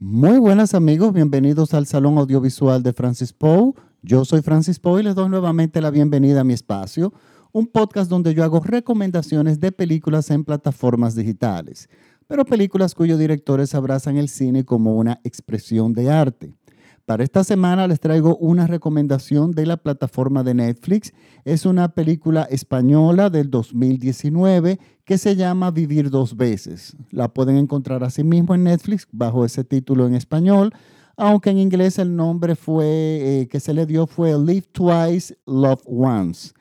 Muy buenas amigos, bienvenidos al Salón Audiovisual de Francis Poe. Yo soy Francis Poe y les doy nuevamente la bienvenida a mi espacio, un podcast donde yo hago recomendaciones de películas en plataformas digitales, pero películas cuyos directores abrazan el cine como una expresión de arte. Para esta semana les traigo una recomendación de la plataforma de Netflix. Es una película española del 2019 que se llama Vivir dos veces. La pueden encontrar así mismo en Netflix bajo ese título en español, aunque en inglés el nombre fue eh, que se le dio fue Live Twice, Love Once.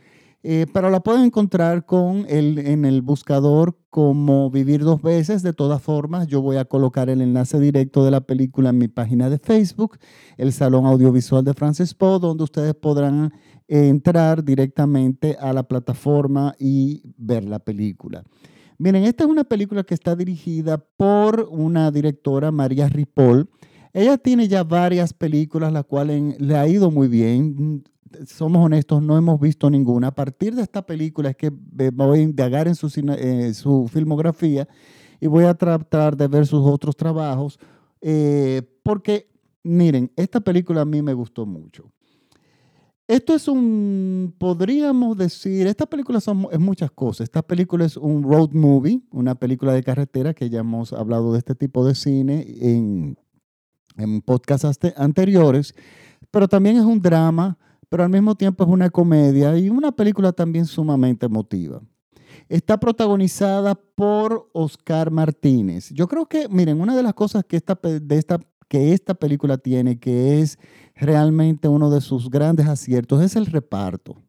Eh, pero la pueden encontrar con el, en el buscador como Vivir dos veces. De todas formas, yo voy a colocar el enlace directo de la película en mi página de Facebook, el Salón Audiovisual de Francis Poe, donde ustedes podrán entrar directamente a la plataforma y ver la película. Miren, esta es una película que está dirigida por una directora, María Ripoll. Ella tiene ya varias películas, las cuales le ha ido muy bien somos honestos, no hemos visto ninguna. A partir de esta película es que voy a indagar en su, eh, su filmografía y voy a tratar de ver sus otros trabajos, eh, porque miren, esta película a mí me gustó mucho. Esto es un, podríamos decir, esta película son, es muchas cosas. Esta película es un road movie, una película de carretera, que ya hemos hablado de este tipo de cine en, en podcasts anteriores, pero también es un drama, pero al mismo tiempo es una comedia y una película también sumamente emotiva. Está protagonizada por Oscar Martínez. Yo creo que, miren, una de las cosas que esta, de esta, que esta película tiene, que es realmente uno de sus grandes aciertos, es el reparto.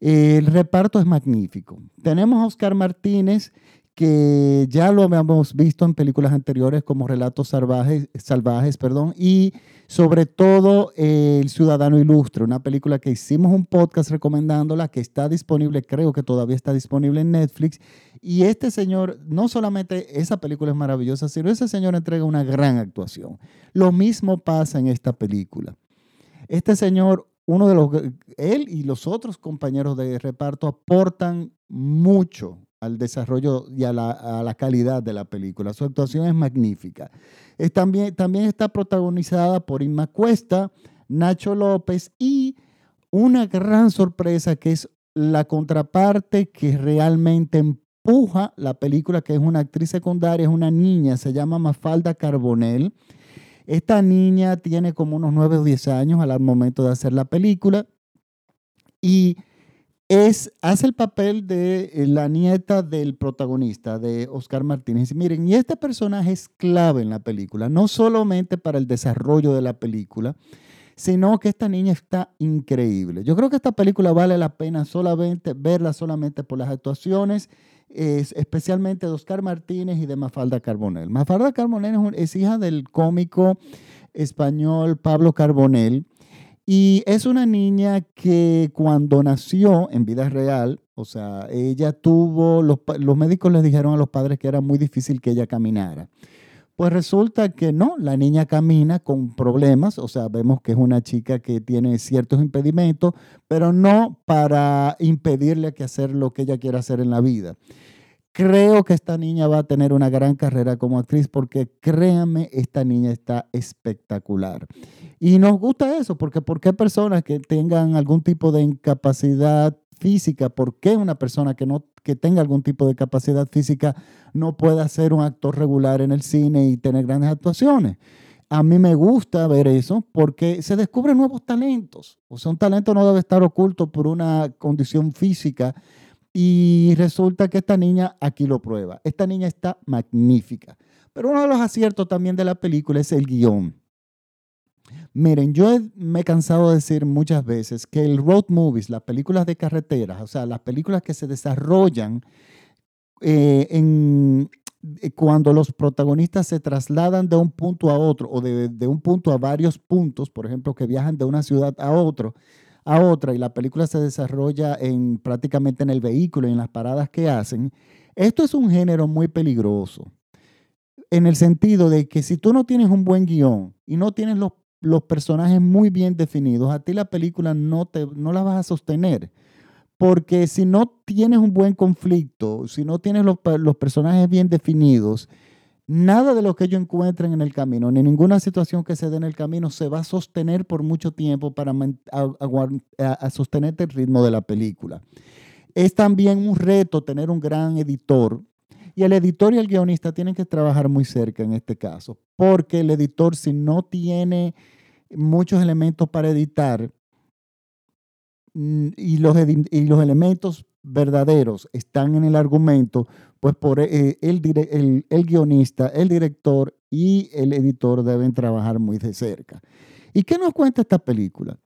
El reparto es magnífico. Tenemos a Oscar Martínez, que ya lo habíamos visto en películas anteriores como Relatos Salvajes, salvajes perdón, y sobre todo El Ciudadano Ilustre, una película que hicimos un podcast recomendándola, que está disponible, creo que todavía está disponible en Netflix. Y este señor, no solamente esa película es maravillosa, sino ese señor entrega una gran actuación. Lo mismo pasa en esta película. Este señor, uno de los, él y los otros compañeros de reparto aportan mucho al desarrollo y a la, calidad de la película. Su actuación es magnífica. también, también está protagonizada por Inma Cuesta, Nacho López y una gran sorpresa que es la contraparte que realmente empuja la película, que es una actriz secundaria, es una niña, se llama Mafalda Carbonell. Esta niña tiene como unos 9 o 10 años al momento de hacer la película y es, hace el papel de eh, la nieta del protagonista, de Oscar Martínez. Miren, y este personaje es clave en la película, no solamente para el desarrollo de la película, sino que esta niña está increíble. Yo creo que esta película vale la pena solamente verla solamente por las actuaciones, especialmente de Oscar Martínez y de Mafalda Carbonell. Mafalda Carbonell es, es hija del cómico español Pablo Carbonell y es una niña que cuando nació en vida real, o sea, ella tuvo, los, médicos le dijeron a los padres que era muy difícil que ella caminara. Pues resulta que no, la niña camina con problemas, o sea, vemos que es una chica que tiene ciertos impedimentos, pero no para impedirle que hacer lo que ella quiera hacer en la vida. Creo que esta niña va a tener una gran carrera como actriz porque créanme, esta niña está espectacular. Y nos gusta eso, porque ¿por qué personas que tengan algún tipo de incapacidad física, por qué una persona que, no, que tenga algún tipo de capacidad física no puede ser un actor regular en el cine y tener grandes actuaciones? A mí me gusta ver eso porque se descubren nuevos talentos. O sea, un talento no debe estar oculto por una condición física y resulta que esta niña aquí lo prueba. Esta niña está magnífica. Pero uno de los aciertos también de la película es el guion. Miren, yo me he cansado de decir muchas veces que el road movies, las películas de carreteras, o sea, las películas que se desarrollan eh, eh, cuando los protagonistas se trasladan de un punto a otro o de, de, un punto a varios puntos, por ejemplo, que viajan de una ciudad a otro, a otra y la película se desarrolla en prácticamente en el vehículo y en las paradas que hacen, esto es un género muy peligroso. En el sentido de que si tú no tienes un buen guion y no tienes los, los personajes muy bien definidos, a ti la película no, te, no la vas a sostener. Porque si no tienes un buen conflicto, si no tienes los, los personajes bien definidos, Nada de lo que ellos encuentren en el camino, ni ninguna situación que se dé en el camino se va a sostener por mucho tiempo para a, sostener el ritmo de la película. Es también un reto tener un gran editor y el editor y el guionista tienen que trabajar muy cerca en este caso, porque el editor si no tiene muchos elementos para editar mm, y los elementos verdaderos están en el argumento, pues por eh, el, guionista, el director y el editor deben trabajar muy de cerca. ¿Y qué nos cuenta esta película?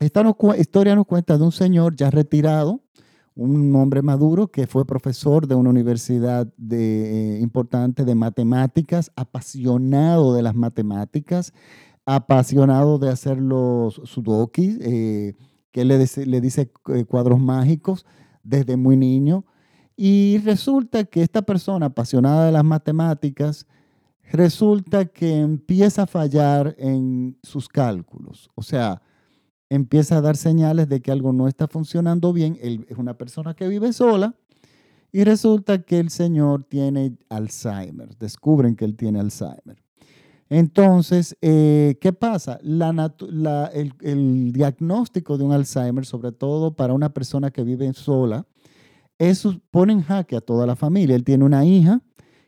Esta historia nos cuenta de un señor ya retirado, un hombre maduro que fue profesor de una universidad eh, importante de matemáticas, apasionado de las matemáticas, apasionado de hacer los sudokis, eh, que le dice cuadros mágicos, desde muy niño. Y resulta que esta persona apasionada de las matemáticas, resulta que empieza a fallar en sus cálculos. O sea, empieza a dar señales de que algo no está funcionando bien. Él es una persona que vive sola y resulta que el señor tiene Alzheimer. Descubren que él tiene Alzheimer. Entonces, eh, ¿qué pasa? el, diagnóstico de un Alzheimer, sobre todo para una persona que vive sola, eso pone en jaque a toda la familia. Él tiene una hija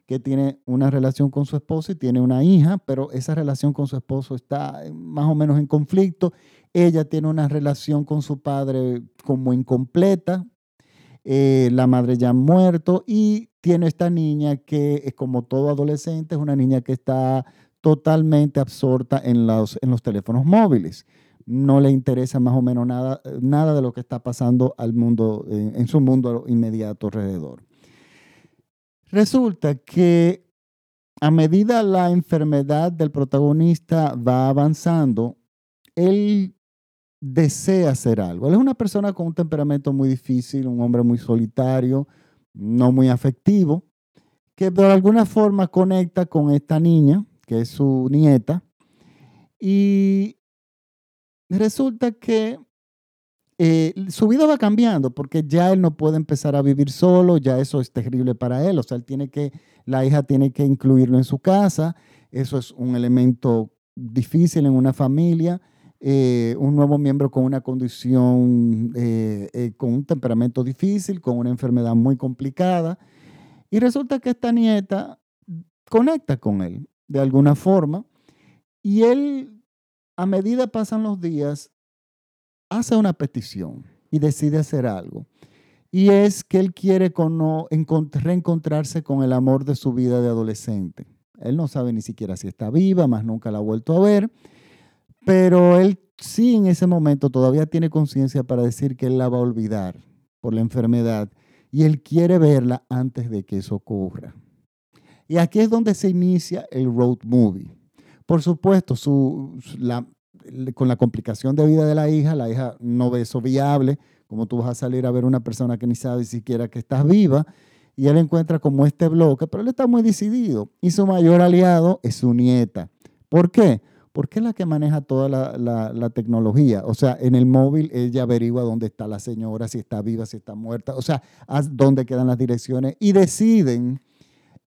que tiene una relación con su esposo y tiene una hija, pero esa relación con su esposo está más o menos en conflicto. Ella tiene una relación con su padre como incompleta. Eh, la madre ya ha muerto y tiene esta niña que es como todo adolescente, es una niña que está totalmente absorta en los, en los teléfonos móviles. No le interesa más o menos nada, nada de lo que está pasando al mundo, en su mundo inmediato alrededor. Resulta que a medida la enfermedad del protagonista va avanzando, él desea hacer algo. Él es una persona con un temperamento muy difícil, un hombre muy solitario, no muy afectivo, que de alguna forma conecta con esta niña que es su nieta, y resulta que eh, su vida va cambiando porque ya él no puede empezar a vivir solo, ya eso es terrible para él, o sea, él tiene que, la hija tiene que incluirlo en su casa, eso es un elemento difícil en una familia, eh, un nuevo miembro con una condición, eh, con un temperamento difícil, con una enfermedad muy complicada, y resulta que esta nieta conecta con él de alguna forma. Y él, a medida pasan los días, hace una petición y decide hacer algo. Y es que él quiere reencontrarse con el amor de su vida de adolescente. Él no sabe ni siquiera si está viva, más nunca la ha vuelto a ver. Pero él sí en ese momento todavía tiene conciencia para decir que él la va a olvidar por la enfermedad. Y él quiere verla antes de que eso ocurra. Y aquí es donde se inicia el road movie. Por supuesto, su, con la complicación de vida de la hija, la hija no ve eso viable, como tú vas a salir a ver una persona que ni sabe siquiera que estás viva, y él encuentra como este bloque, pero él está muy decidido. Y su mayor aliado es su nieta. ¿Por qué? Porque es la que maneja toda la, la, tecnología. O sea, en el móvil ella averigua dónde está la señora, si está viva, si está muerta, o sea, dónde quedan las direcciones y deciden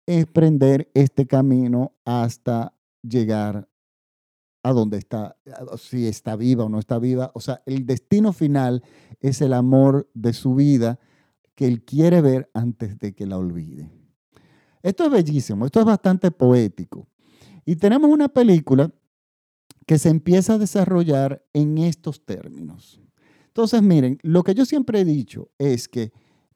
emprender este camino hasta llegar a donde está, si está viva o no está viva. O sea, el destino final es el amor de su vida que él quiere ver antes de que la olvide. Esto es bellísimo, esto es bastante poético. Y tenemos una película que se empieza a desarrollar en estos términos. Entonces, miren, lo que yo siempre he dicho es que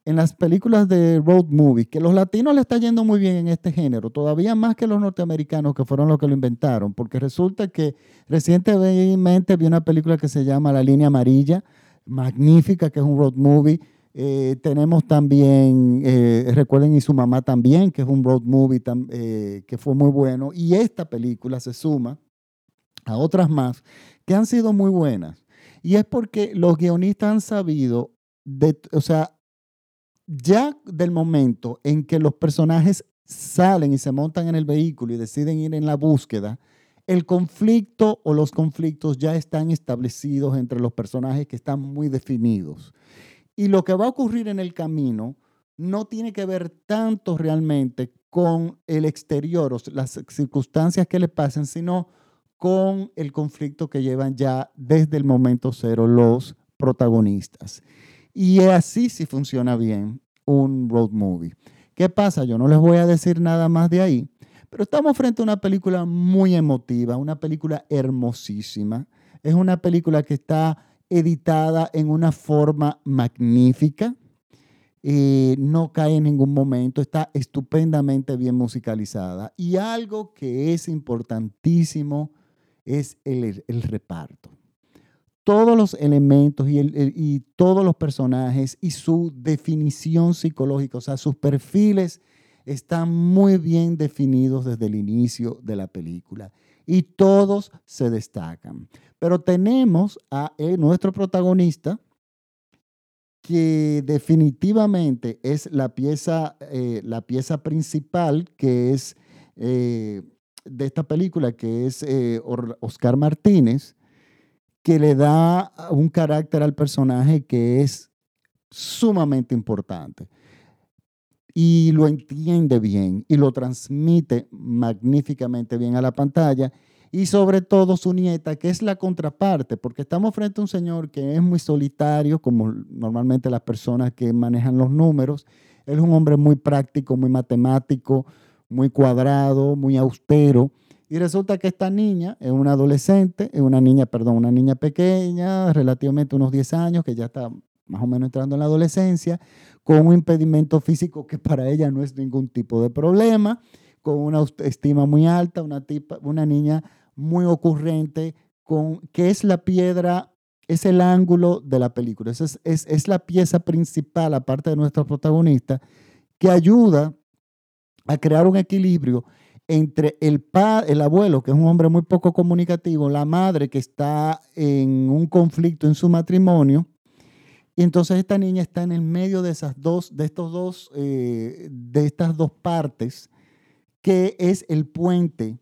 en las películas de road movie, que los latinos le está yendo muy bien en este género, todavía más que los norteamericanos que fueron los que lo inventaron, porque resulta que recientemente vi una película que se llama La línea amarilla, magnífica, que es un road movie. Eh, tenemos también, eh, recuerden, y su mamá también, que es un road movie eh, que fue muy bueno. Y esta película se suma a otras más que han sido muy buenas. Y es porque los guionistas han sabido, de, o sea, ya del momento en que los personajes salen y se montan en el vehículo y deciden ir en la búsqueda, el conflicto o los conflictos ya están establecidos entre los personajes que están muy definidos. Y lo que va a ocurrir en el camino no tiene que ver tanto realmente con el exterior o las circunstancias que le pasan, sino con el conflicto que llevan ya desde el momento cero los protagonistas. Y así sí funciona bien un road movie. ¿Qué pasa? Yo no les voy a decir nada más de ahí, pero estamos frente a una película muy emotiva, una película hermosísima. Es una película que está editada en una forma magnífica. Eh, no cae en ningún momento, está estupendamente bien musicalizada. Y algo que es importantísimo es el, reparto. Todos los elementos y, todos los personajes y su definición psicológica, o sea, sus perfiles están muy bien definidos desde el inicio de la película y todos se destacan. Pero tenemos a eh, nuestro protagonista, que definitivamente es la pieza, eh, la pieza principal que es eh, de esta película, que es Oscar Martínez, que le da un carácter al personaje que es sumamente importante y lo entiende bien y lo transmite magníficamente bien a la pantalla y sobre todo su nieta, que es la contraparte, porque estamos frente a un señor que es muy solitario, como normalmente las personas que manejan los números. Él es un hombre muy práctico, muy matemático, muy cuadrado, muy austero. Y resulta que esta niña es una adolescente, es una niña, perdón, una niña pequeña, relativamente unos 10 años, que ya está más o menos entrando en la adolescencia, con un impedimento físico que para ella no es ningún tipo de problema, con una estima muy alta, una, tipa, una niña muy ocurrente, con, que es la piedra, es el ángulo de la película. Es, es, es la pieza principal, aparte de nuestra protagonista, que ayuda a crear un equilibrio entre el, pa, el abuelo, que es un hombre muy poco comunicativo, la madre que está en un conflicto en su matrimonio, y entonces esta niña está en el medio de esas dos, de estos dos, eh, de estas dos partes, que es el puente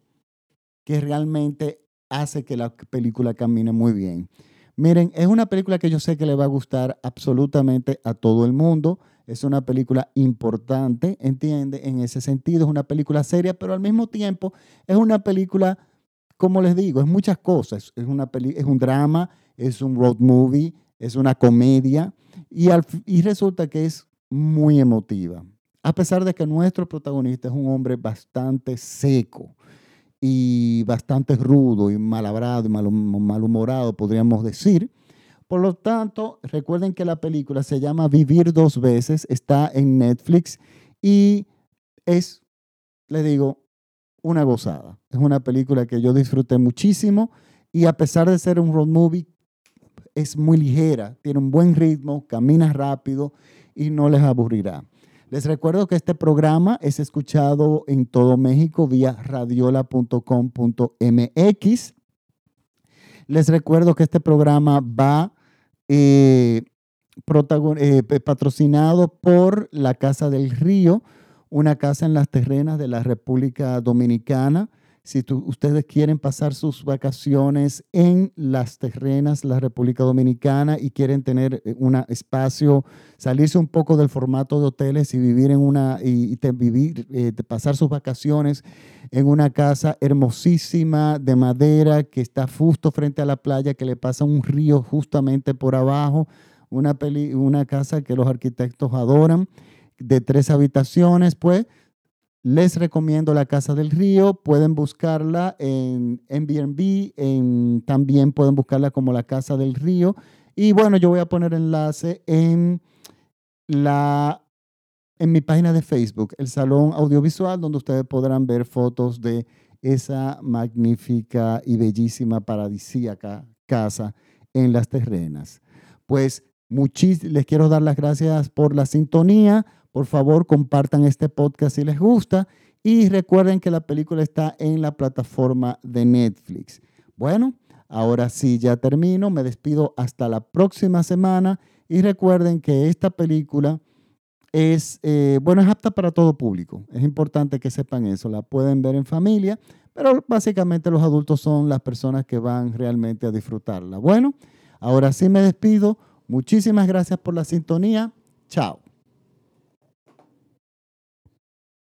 que realmente hace que la película camine muy bien. Miren, es una película que yo sé que le va a gustar absolutamente a todo el mundo. Es una película importante, entiende, en ese sentido. Es una película seria, pero al mismo tiempo es una película, como les digo, es muchas cosas. Es, una peli es un drama, es un road movie, es una comedia y, y resulta que es muy emotiva. A pesar de que nuestro protagonista es un hombre bastante seco y bastante rudo y malabrado y malhumorado, podríamos decir. Por lo tanto, recuerden que la película se llama Vivir dos veces, está en Netflix y es, le digo, una gozada. Es una película que yo disfruté muchísimo y a pesar de ser un road movie, es muy ligera, tiene un buen ritmo, camina rápido y no les aburrirá. Les recuerdo que este programa es escuchado en todo México vía radiola.com.mx. Les recuerdo que este programa va eh, eh, patrocinado por la Casa del Río, una casa en las terrenas de la República Dominicana si ustedes quieren pasar sus vacaciones en las terrenas, la República Dominicana, y quieren tener eh, un espacio, salirse un poco del formato de hoteles y vivir en una, y, vivir, eh, pasar sus vacaciones en una casa hermosísima de madera que está justo frente a la playa, que le pasa un río justamente por abajo, una, una casa que los arquitectos adoran, de tres habitaciones, pues les recomiendo la Casa del Río. Pueden buscarla en Airbnb. En, también pueden buscarla como la Casa del Río. Y bueno, yo voy a poner enlace en, la, en mi página de Facebook, el Salón Audiovisual, donde ustedes podrán ver fotos de esa magnífica y bellísima paradisíaca casa en las terrenas. Pues les quiero dar las gracias por la sintonía por favor, compartan este podcast si les gusta y recuerden que la película está en la plataforma de Netflix. Bueno, ahora sí ya termino, me despido hasta la próxima semana y recuerden que esta película es, eh, bueno, es apta para todo público. Es importante que sepan eso. La pueden ver en familia, pero básicamente los adultos son las personas que van realmente a disfrutarla. Bueno, ahora sí me despido. Muchísimas gracias por la sintonía. Chao.